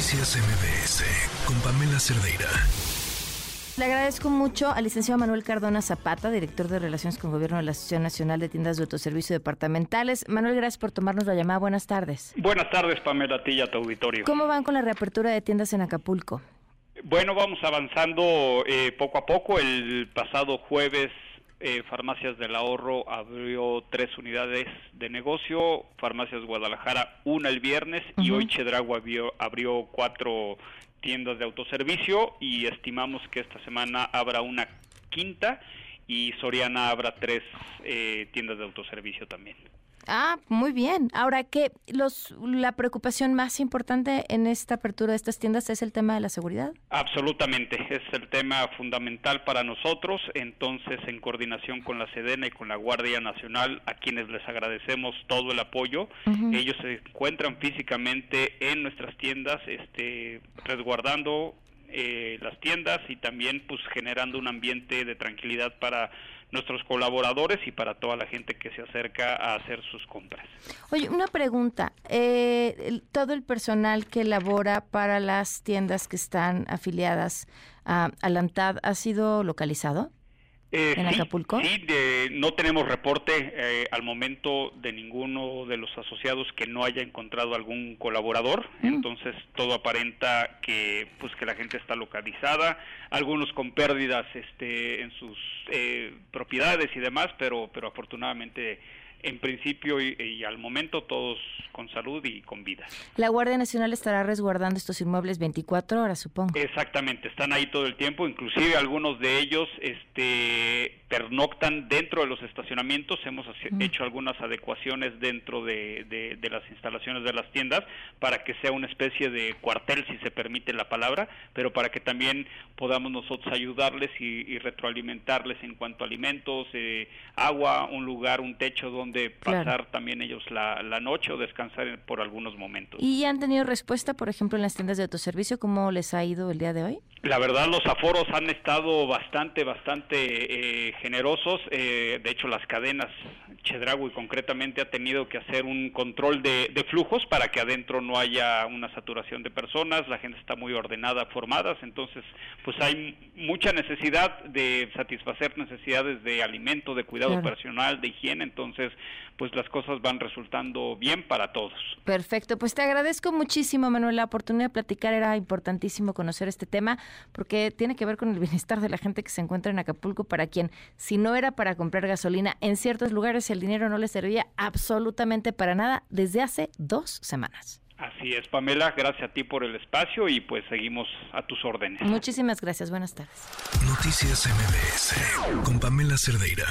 Noticias MBS con Pamela Cerdeira. Le agradezco mucho al licenciado Manuel Cardona Zapata, director de Relaciones con Gobierno de la Asociación Nacional de Tiendas de Autoservicio Departamentales. Manuel, gracias por tomarnos la llamada. Buenas tardes. Buenas tardes, Pamela, a ti y a tu auditorio. ¿Cómo van con la reapertura de tiendas en Acapulco? Bueno, vamos avanzando eh, poco a poco. El pasado jueves eh, Farmacias del Ahorro abrió tres unidades de negocio, Farmacias Guadalajara una el viernes y hoy Chedragua abrió, abrió cuatro tiendas de autoservicio y estimamos que esta semana habrá una quinta y Soriana habrá tres eh, tiendas de autoservicio también. Ah, muy bien. Ahora, ¿qué los la preocupación más importante en esta apertura de estas tiendas es el tema de la seguridad? Absolutamente, es el tema fundamental para nosotros. Entonces, en coordinación con la Sedena y con la Guardia Nacional, a quienes les agradecemos todo el apoyo, ellos se encuentran físicamente en nuestras tiendas, este, resguardando eh, las tiendas y también pues generando un ambiente de tranquilidad para nuestros colaboradores y para toda la gente que se acerca a hacer sus compras. Oye, una pregunta. Eh, ¿Todo el personal que labora para las tiendas que están afiliadas a, a la ha sido localizado? Eh, ¿En sí, Acapulco? Sí, de- no tenemos reporte eh, al momento de ninguno de los asociados que no haya encontrado algún colaborador. Mm. Entonces todo aparenta que pues que la gente está localizada, algunos con pérdidas este en sus eh, propiedades y demás, pero pero afortunadamente en principio y, y al momento todos con salud y con vida. La Guardia Nacional estará resguardando estos inmuebles 24 horas, supongo. Exactamente, están ahí todo el tiempo, inclusive algunos de ellos este, pernoctan dentro de los estacionamientos, hemos hace- hecho algunas adecuaciones dentro de, de- de las instalaciones de las tiendas para que sea una especie de cuartel, si se permite la palabra, pero para que también podamos nosotros ayudarles y, y retroalimentarles en cuanto a alimentos, eh, agua, un lugar, un techo donde Claro. pasar también ellos la, la noche o descansar por algunos momentos. ¿Y han tenido respuesta, por ejemplo, en las tiendas de autoservicio? ¿Cómo les ha ido el día de hoy? La verdad, los aforos han estado bastante, bastante eh, generosos. Eh, de hecho, las cadenas, Chedraui concretamente, ha tenido que hacer un control de, de flujos para que adentro no haya una saturación de personas. La gente está muy ordenada, formadas. Entonces, pues hay mucha necesidad de satisfacer necesidades de alimento, de cuidado Claro. personal, de higiene. Entonces, pues las cosas van resultando bien para todos. Perfecto, pues te agradezco muchísimo, Manuel. La oportunidad de platicar era importantísimo conocer este tema porque tiene que ver con el bienestar de la gente que se encuentra en Acapulco, para quien, si no era para comprar gasolina, en ciertos lugares el dinero no les servía absolutamente para nada desde hace dos semanas. Así es, Pamela. Gracias a ti por el espacio y pues seguimos a tus órdenes. Muchísimas gracias, buenas tardes. Noticias MBS con Pamela Cerdeira.